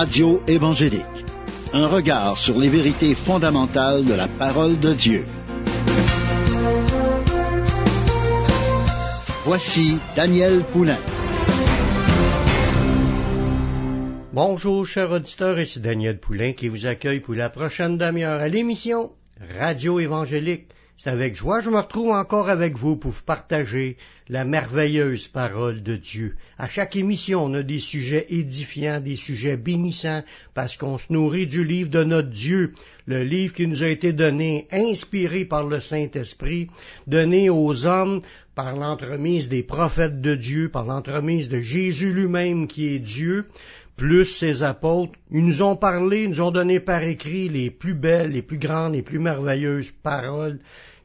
Radio évangélique. Un regard sur les vérités fondamentales de la parole de Dieu. Voici Daniel Poulain. Bonjour, chers auditeurs, ici Daniel Poulain qui vous accueille pour la prochaine demi-heure à l'émission Radio évangélique. C'est avec joie que je me retrouve encore avec vous pour vous partager la merveilleuse parole de Dieu. À chaque émission, on a des sujets édifiants, des sujets bénissants, parce qu'on se nourrit du livre de notre Dieu, le livre qui nous a été donné, inspiré par le Saint-Esprit, donné aux hommes par l'entremise des prophètes de Dieu, par l'entremise de Jésus lui-même qui est Dieu, plus ses apôtres, ils nous ont parlé, nous ont donné par écrit les plus belles, les plus grandes, les plus merveilleuses paroles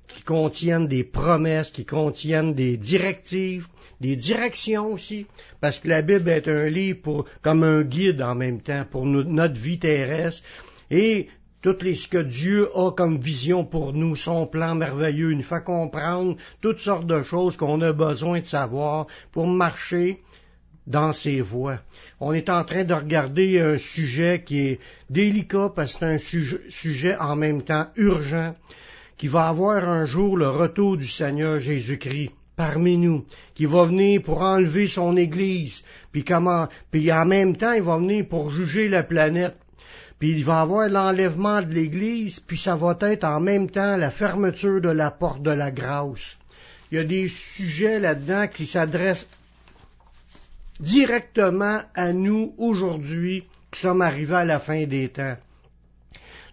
qui contiennent des promesses, qui contiennent des directives, des directions aussi, parce que la Bible est un livre comme un guide en même temps pour notre vie terrestre, et tout ce que Dieu a comme vision pour nous, son plan merveilleux, il nous fait comprendre toutes sortes de choses qu'on a besoin de savoir pour marcher dans ses voies. On est en train de regarder un sujet qui est délicat parce que c'est un sujet, en même temps urgent qui va avoir un jour le retour du Seigneur Jésus-Christ parmi nous, qui va venir pour enlever son Église, puis comment, puis en même temps, il va venir pour juger la planète. Puis il va avoir l'enlèvement de l'Église, puis ça va être en même temps la fermeture de la porte de la grâce. Il y a des sujets là-dedans qui s'adressent directement à nous aujourd'hui qui sommes arrivés à la fin des temps.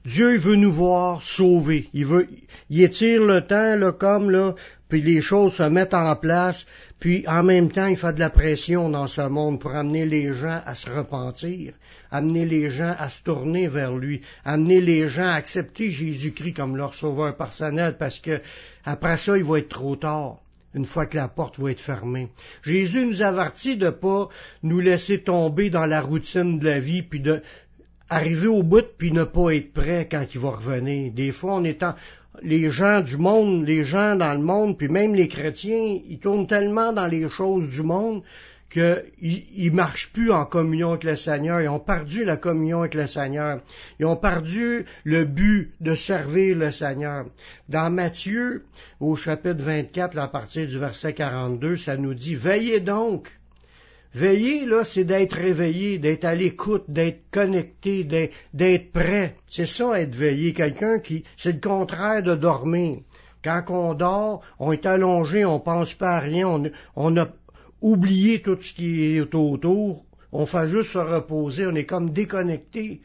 Dieu veut nous voir sauvés. Il veut, il étire le temps, là, comme, là, puis les choses se mettent en place, puis en même temps, il fait de la pression dans ce monde pour amener les gens à se repentir, amener les gens à se tourner vers lui, amener les gens à accepter Jésus-Christ comme leur sauveur personnel, parce que après ça, il va être trop tard une fois que la porte va être fermée. Jésus nous avertit de pas nous laisser tomber dans la routine de la vie, puis de arriver au bout puis ne pas être prêt quand il va revenir. Des fois, on est en, les gens du monde, les gens dans le monde, puis même les chrétiens, ils tournent tellement dans les choses du monde qu'ils ne marchent plus en communion avec le Seigneur. Ils ont perdu la communion avec le Seigneur. Ils ont perdu le but de servir le Seigneur. Dans Matthieu, au chapitre 24, à partir du verset 42, ça nous dit, Veillez donc, Veiller, là, c'est d'être réveillé, d'être à l'écoute, d'être connecté, d'être prêt. C'est ça, être veillé. Quelqu'un qui, c'est le contraire de dormir. Quand on dort, on est allongé, on pense pas à rien, on, on a oublié tout ce qui est autour, on fait juste se reposer, on est comme déconnecté.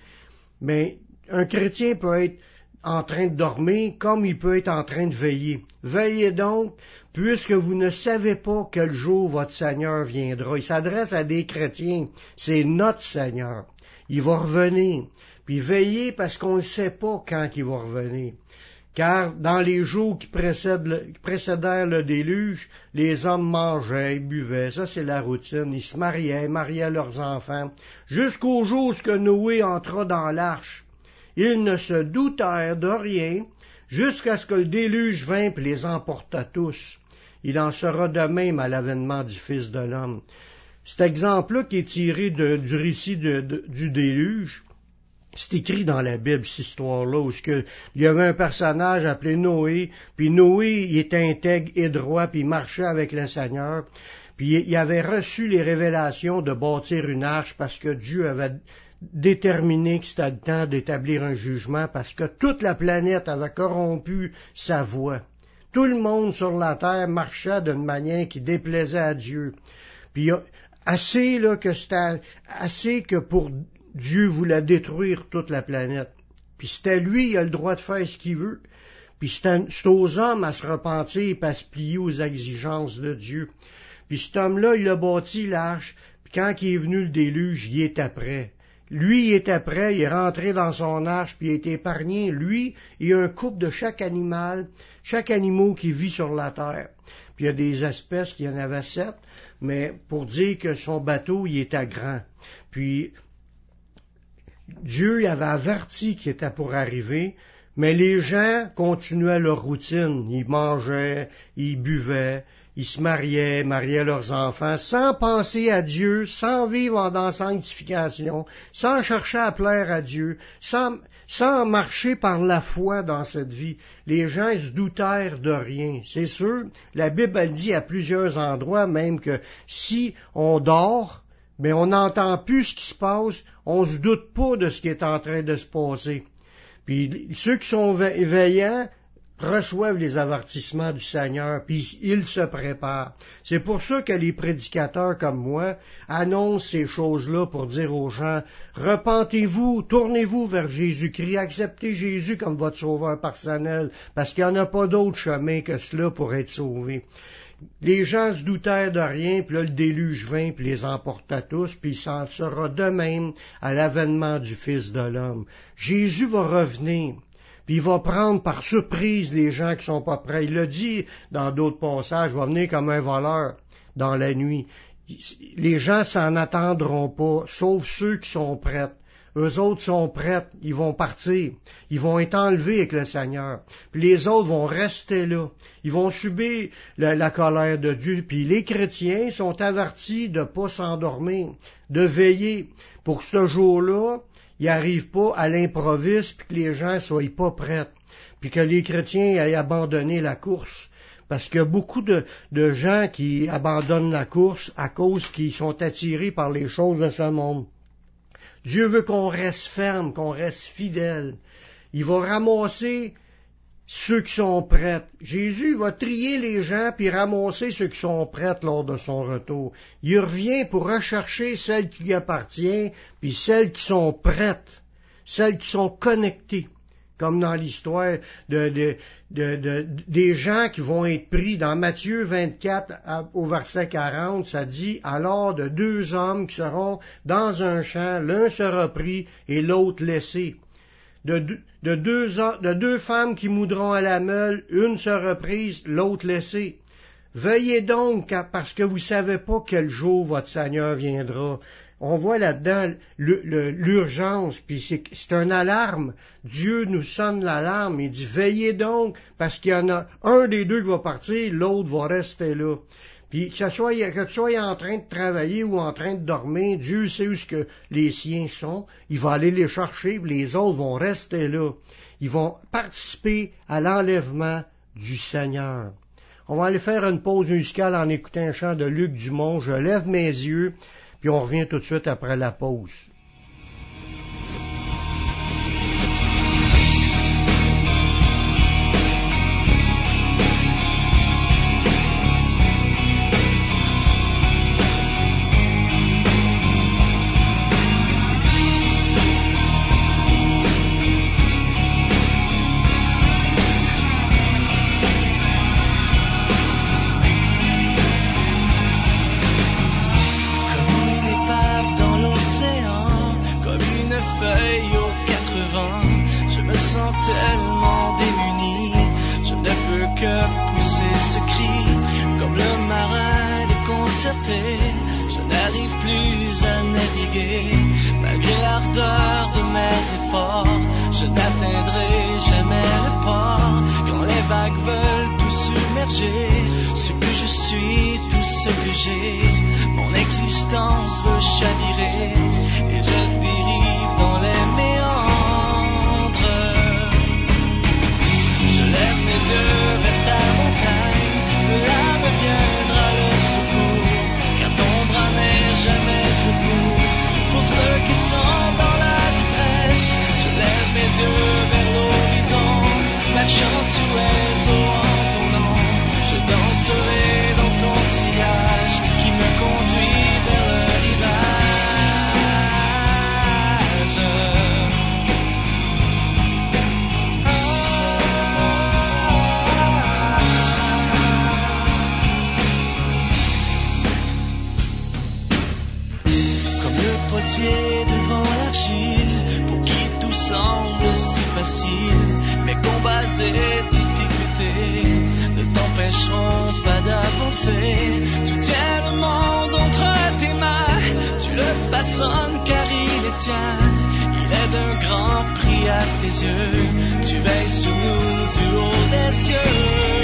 Mais un chrétien peut être en train de dormir comme il peut être en train de veiller. Veillez donc puisque vous ne savez pas quel jour votre Seigneur viendra. Il s'adresse à des chrétiens. C'est notre Seigneur. Il va revenir. Puis veillez parce qu'on ne sait pas quand il va revenir. Car dans les jours qui, précédèrent le déluge, les hommes mangeaient, buvaient, ça c'est la routine, ils se mariaient, mariaient leurs enfants, jusqu'au jour où Noé entra dans l'arche. Ils ne se doutèrent de rien, jusqu'à ce que le déluge vint et les emporta tous il en sera de même à l'avènement du Fils de l'homme. Cet exemple-là qui est tiré du récit du déluge, c'est écrit dans la Bible, cette histoire-là, où il y avait un personnage appelé Noé, puis Noé, il était intègre et droit, puis il marchait avec le Seigneur, puis il avait reçu les révélations de bâtir une arche parce que Dieu avait déterminé que c'était le temps d'établir un jugement parce que toute la planète avait corrompu sa voix. Tout le monde sur la terre marchait d'une manière qui déplaisait à Dieu. Puis assez là que c'était assez que pour Dieu voulait détruire toute la planète. Puis c'était lui, il a le droit de faire ce qu'il veut. Puis c'est aux hommes à se repentir et à se plier aux exigences de Dieu. Puis cet homme-là, il a bâti l'arche. Puis quand il est venu le déluge, il est après. Lui, il était prêt, il est rentré dans son arche, puis il a été épargné. Lui, il a un couple de chaque animal, chaque animal qui vit sur la terre. Puis il y a des espèces, qui en avait sept, mais pour dire que son bateau, il était grand. Puis Dieu avait averti qu'il était pour arriver, mais les gens continuaient leur routine. Ils mangeaient, ils buvaient, ils se mariaient, mariaient leurs enfants, sans penser à Dieu, sans vivre dans sanctification, sans chercher à plaire à Dieu, sans, sans marcher par la foi dans cette vie. Les gens se doutèrent de rien. C'est sûr, la Bible elle dit à plusieurs endroits même que si on dort, mais on n'entend plus ce qui se passe, on se doute pas de ce qui est en train de se passer. Puis ceux qui sont veillants reçoivent les avertissements du Seigneur, puis ils se préparent. C'est pour ça que les prédicateurs comme moi annoncent ces choses-là pour dire aux gens, repentez-vous, tournez-vous vers Jésus-Christ, acceptez Jésus comme votre sauveur personnel, parce qu'il n'y en a pas d'autre chemin que cela pour être sauvé. Les gens se doutèrent de rien, puis là le déluge vint, puis les emporta tous, puis il s'en sera de même à l'avènement du Fils de l'homme. Jésus va revenir. Puis il va prendre par surprise les gens qui sont pas prêts. Il le dit dans d'autres passages, il va venir comme un voleur dans la nuit. Les gens s'en attendront pas, sauf ceux qui sont prêts. Eux autres sont prêts, ils vont partir, ils vont être enlevés avec le Seigneur. Puis les autres vont rester là, ils vont subir la, colère de Dieu. Puis les chrétiens sont avertis de pas s'endormir, de veiller pour ce jour-là, il n'arrive pas à l'improviste, puis que les gens soient pas prêts, puis que les chrétiens aient abandonné la course. Parce qu'il y a beaucoup de gens qui abandonnent la course à cause qu'ils sont attirés par les choses de ce monde. Dieu veut qu'on reste ferme, qu'on reste fidèle. Il va ramasser ceux qui sont prêts. Jésus va trier les gens puis ramasser ceux qui sont prêts lors de son retour. Il revient pour rechercher celles qui lui appartiennent puis celles qui sont prêtes, celles qui sont connectées. Comme dans l'histoire de, des gens qui vont être pris dans Matthieu 24 au verset 40, ça dit alors de deux hommes qui seront dans un champ, l'un sera pris et l'autre laissé de, deux, femmes qui moudront à la meule, une sera prise, l'autre laissée. Veuillez donc, parce que vous savez pas quel jour votre Seigneur viendra. On voit là-dedans l'urgence, puis c'est un alarme. Dieu nous sonne l'alarme. Il dit, veillez donc, parce qu'il y en a un des deux qui va partir, l'autre va rester là. Puis que, soit, que tu sois en train de travailler ou en train de dormir, Dieu sait où ce que les siens sont. Il va aller les chercher, les autres vont rester là. Ils vont participer à l'enlèvement du Seigneur. On va aller faire une pause musicale en écoutant un chant de Luc Dumont. Je lève mes yeux, puis on revient tout de suite après la pause. Tu veilles sur nous du haut des cieux.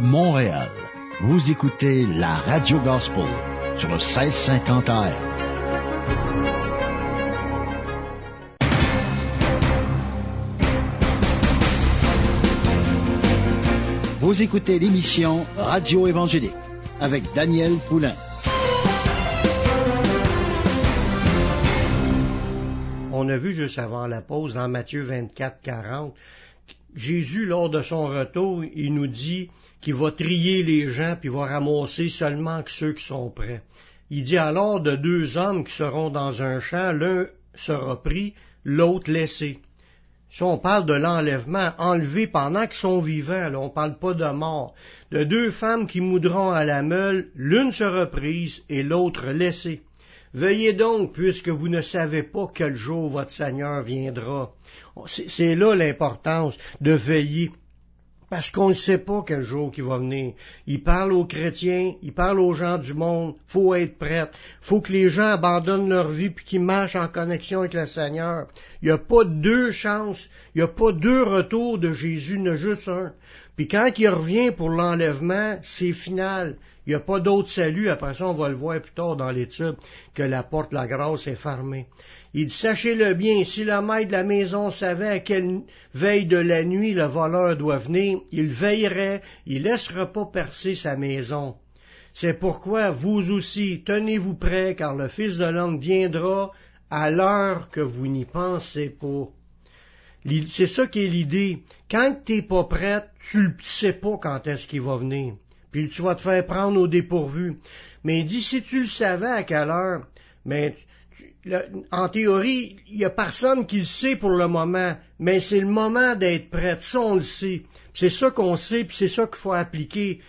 Montréal. Vous écoutez la Radio Gospel sur le 1650 AM. Vous écoutez l'émission Radio Évangélique avec Daniel Poulain. On a vu juste avant la pause dans Matthieu 24, 40, Jésus, lors de son retour, il nous dit qu'il va trier les gens puis va ramasser seulement ceux qui sont prêts. Il dit alors de deux hommes qui seront dans un champ, l'un sera pris, l'autre laissé. Si on parle de l'enlèvement, enlevé pendant qu'ils sont vivants, là, on parle pas de mort. De deux femmes qui moudront à la meule, l'une sera prise et l'autre laissée. Veuillez donc, puisque vous ne savez pas quel jour votre Seigneur viendra. C'est là l'importance de veiller. Parce qu'on ne sait pas quel jour qui va venir. Il parle aux chrétiens, il parle aux gens du monde. Faut être prêt. Faut que les gens abandonnent leur vie puis qu'ils marchent en connexion avec le Seigneur. Il n'y a pas deux chances. Il n'y a pas deux retours de Jésus, il y a juste un. Puis quand il revient pour l'enlèvement, c'est final. Il n'y a pas d'autre salut. Après ça, on va le voir plus tard dans l'étude, que la porte de la grâce est fermée. Il sachez-le bien, si le maître de la maison savait à quelle veille de la nuit le voleur doit venir, il veillerait, il laissera pas percer sa maison. C'est pourquoi vous aussi, tenez-vous prêts, car le Fils de l'homme viendra à l'heure que vous n'y pensez pas. C'est ça qui est l'idée. Quand t'es pas prête, tu ne sais pas quand est-ce qu'il va venir. Puis tu vas te faire prendre au dépourvu. Mais il si tu le savais à quelle heure, mais en théorie, il n'y a personne qui le sait pour le moment, mais c'est le moment d'être prêt. Ça, on le sait. C'est ça qu'on sait, puis c'est ça qu'il faut appliquer.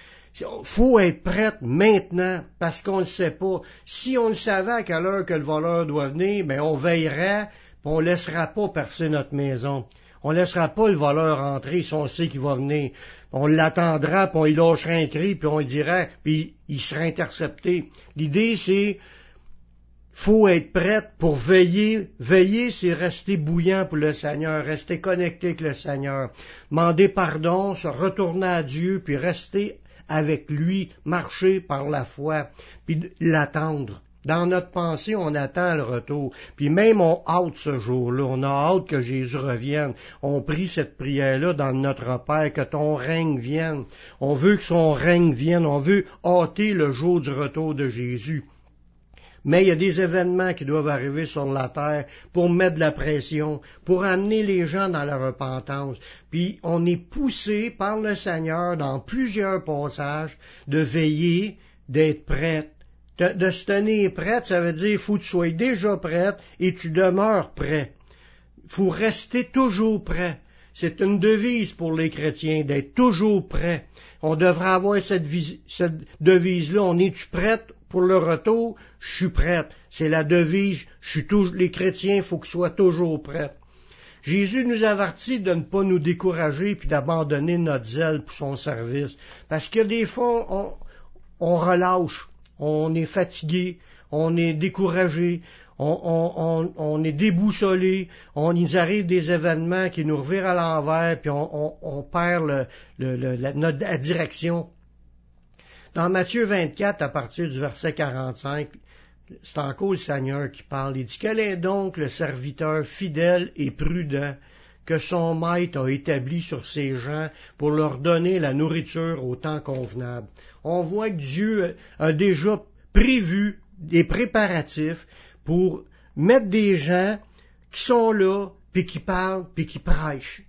Faut être prêt maintenant, parce qu'on ne sait pas. Si on le savait à quelle heure que le voleur doit venir, ben on veillerait, puis on laissera pas percer notre maison. On laissera pas le voleur entrer si on sait qu'il va venir. On l'attendra, puis on y lâchera un cri, puis on dirait, puis il sera intercepté. L'idée, c'est faut être prête pour veiller. Veiller, c'est rester bouillant pour le Seigneur, rester connecté avec le Seigneur, demander pardon, se retourner à Dieu, puis rester avec lui, marcher par la foi, puis l'attendre. Dans notre pensée, on attend le retour. Puis même on hâte ce jour-là. On a hâte que Jésus revienne. On prie cette prière-là dans notre Père, que ton règne vienne. On veut que son règne vienne. On veut hâter le jour du retour de Jésus. Mais il y a des événements qui doivent arriver sur la terre pour mettre de la pression, pour amener les gens dans la repentance. Puis on est poussé par le Seigneur dans plusieurs passages de veiller, d'être prête. De, se tenir prête, ça veut dire faut que tu sois déjà prête et tu demeures prêt. faut rester toujours prêt. C'est une devise pour les chrétiens d'être toujours prêt. On devrait avoir cette, cette devise-là. On est-tu prête pour le retour, je suis prête. C'est la devise, je suis les chrétiens, il faut qu'ils soient toujours prêts. Jésus nous avertit de ne pas nous décourager puis d'abandonner notre zèle pour son service. Parce que des fois, on, on relâche, on est fatigué, on est découragé, on, on, est déboussolé, on nous arrive des événements qui nous revirent à l'envers, puis on, perd le, la, notre, la direction. Dans Matthieu 24, à partir du verset 45, c'est encore le Seigneur qui parle. Il dit, quel est donc le serviteur fidèle et prudent que son maître a établi sur ses gens pour leur donner la nourriture au temps convenable. On voit que Dieu a déjà prévu des préparatifs pour mettre des gens qui sont là, puis qui parlent, puis qui prêchent,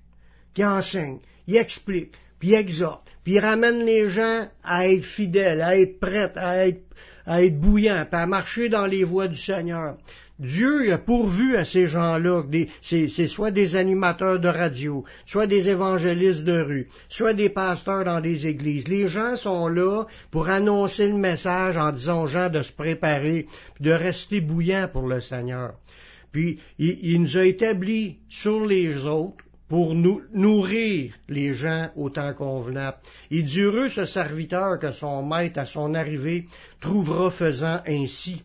qui enseignent, qui expliquent, puis exhortent, puis il ramène les gens à être fidèles, à être prêts, à être, à être bouillants, puis à marcher dans les voies du Seigneur. Dieu a pourvu à ces gens-là, c'est soit des animateurs de radio, soit des évangélistes de rue, soit des pasteurs dans des églises. Les gens sont là pour annoncer le message en disant aux gens de se préparer, de rester bouillants pour le Seigneur. Puis il, il nous a établis sur les autres pour nous nourrir les gens au temps convenable. Il dit heureux ce serviteur que son maître à son arrivée trouvera faisant ainsi.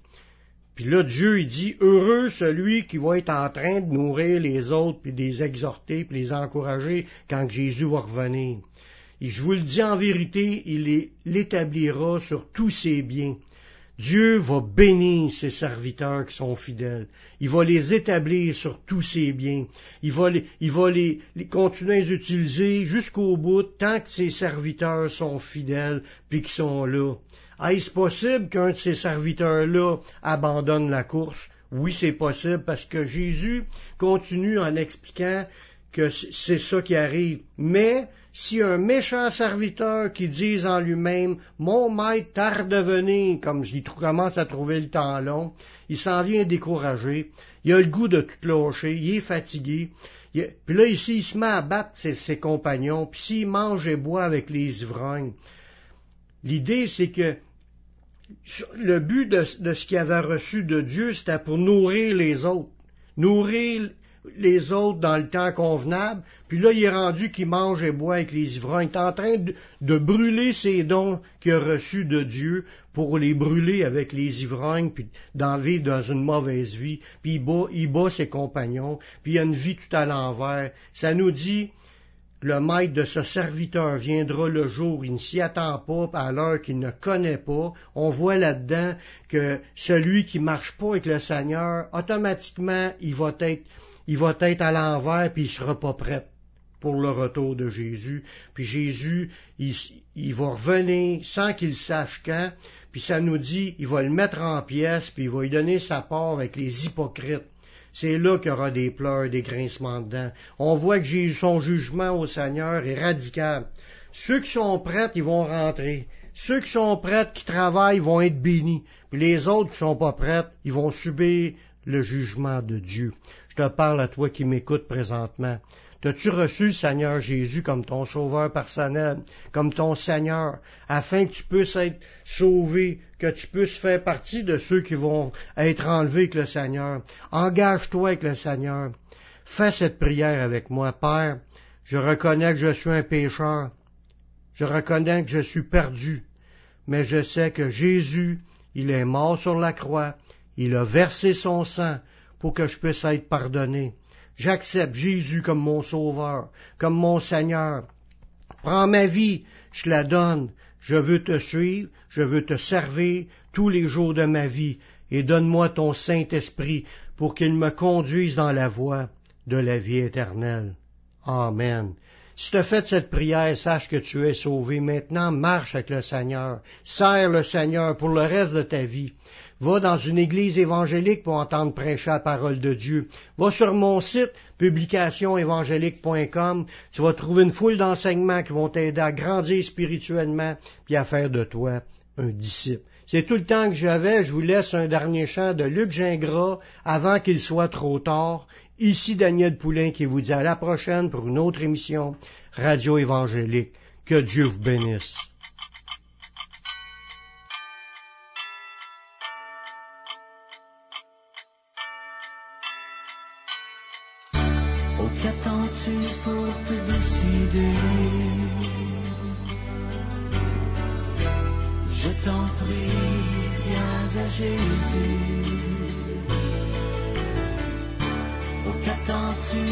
Puis là, Dieu, il dit, heureux celui qui va être en train de nourrir les autres, puis les exhorter, puis les encourager quand Jésus va revenir. Et je vous le dis en vérité, il l'établira sur tous ses biens. Dieu va bénir ses serviteurs qui sont fidèles. Il va les établir sur tous ses biens. Il va les, il va les, continuer à les utiliser jusqu'au bout tant que ses serviteurs sont fidèles puis qu'ils sont là. Est-ce possible qu'un de ces serviteurs-là abandonne la course? Oui, c'est possible parce que Jésus continue en expliquant que c'est ça qui arrive. Mais si un méchant serviteur qui dit en lui-même Mon maître tarde de venir, comme il commence à trouver le temps long, il s'en vient découragé, il a le goût de tout lâcher, il est fatigué. puis là, ici, il se met à battre ses, compagnons, puis s'il mange et boit avec les ivrognes. L'idée, c'est que le but de, de ce qu'il avait reçu de Dieu, c'était pour nourrir les autres. Nourrir les autres dans le temps convenable, puis là, il est rendu qu'il mange et boit avec les ivrognes. Il est en train de, brûler ses dons qu'il a reçus de Dieu pour les brûler avec les ivrognes, puis d'en vivre dans une mauvaise vie, puis il bat, ses compagnons, puis il a une vie tout à l'envers. Ça nous dit, le maître de ce serviteur viendra le jour, il ne s'y attend pas à l'heure qu'il ne connaît pas. On voit là-dedans que celui qui marche pas avec le Seigneur, automatiquement, il va être il va être à l'envers puis il sera pas prêt pour le retour de Jésus. Puis Jésus, il, va revenir sans qu'il sache quand, puis ça nous dit, il va le mettre en pièces, puis il va lui donner sa part avec les hypocrites. C'est là qu'il y aura des pleurs, des grincements dedans. On voit que son jugement au Seigneur est radical. Ceux qui sont prêts, ils vont rentrer. Ceux qui sont prêts, qui travaillent, vont être bénis. Puis les autres qui sont pas prêts, ils vont subir le jugement de Dieu. Je te parle à toi qui m'écoutes présentement. T'as-tu reçu le Seigneur Jésus comme ton sauveur personnel, comme ton Seigneur, afin que tu puisses être sauvé, que tu puisses faire partie de ceux qui vont être enlevés avec le Seigneur? Engage-toi avec le Seigneur. Fais cette prière avec moi. Père, je reconnais que je suis un pécheur. Je reconnais que je suis perdu. Mais je sais que Jésus, il est mort sur la croix. Il a versé son sang pour que je puisse être pardonné. J'accepte Jésus comme mon sauveur, comme mon Seigneur. Prends ma vie, je la donne. Je veux te suivre, je veux te servir tous les jours de ma vie, et donne-moi ton Saint-Esprit pour qu'il me conduise dans la voie de la vie éternelle. Amen. Si tu as fait cette prière, sache que tu es sauvé. Maintenant, marche avec le Seigneur. Sers le Seigneur pour le reste de ta vie. Va dans une église évangélique pour entendre prêcher la parole de Dieu. Va sur mon site, publicationévangélique.com. Tu vas trouver une foule d'enseignements qui vont t'aider à grandir spirituellement puis à faire de toi un disciple. C'est tout le temps que j'avais. Je vous laisse un dernier chant de Luc Gingras avant qu'il soit trop tard. Ici Daniel Poulain qui vous dit à la prochaine pour une autre émission Radio Évangélique. Que Dieu vous bénisse.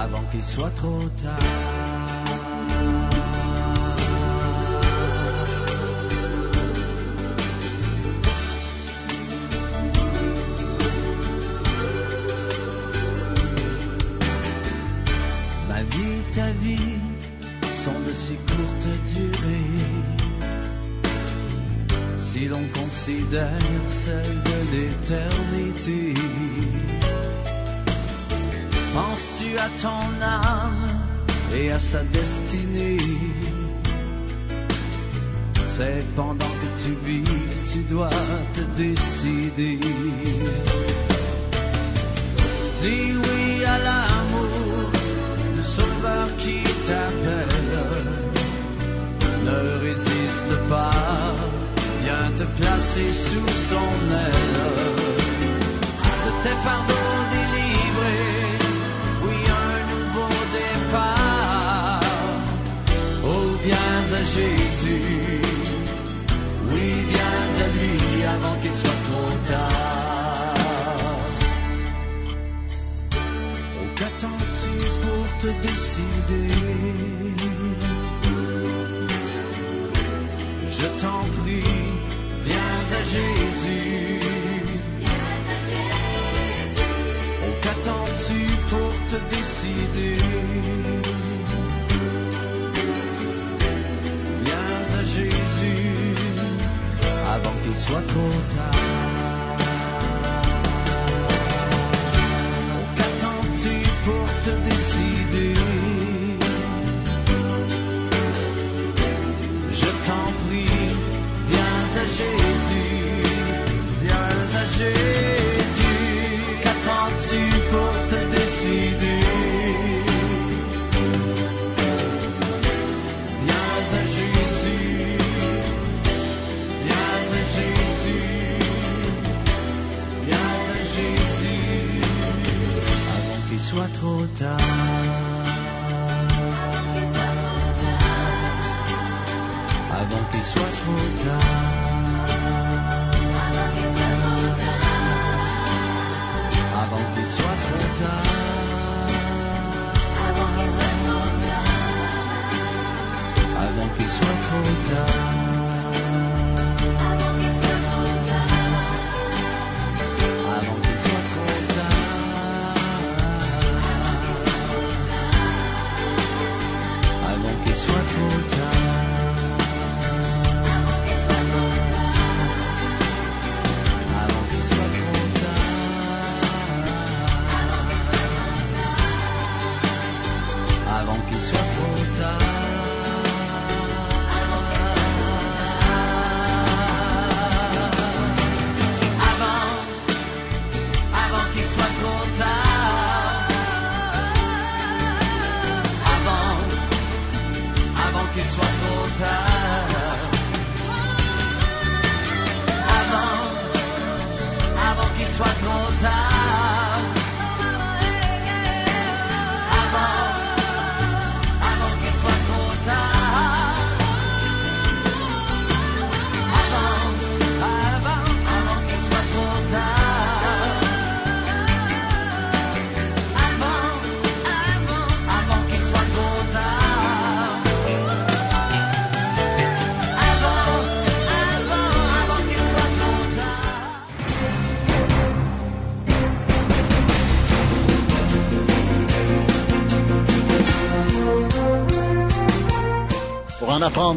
avant qu'il soit trop tard.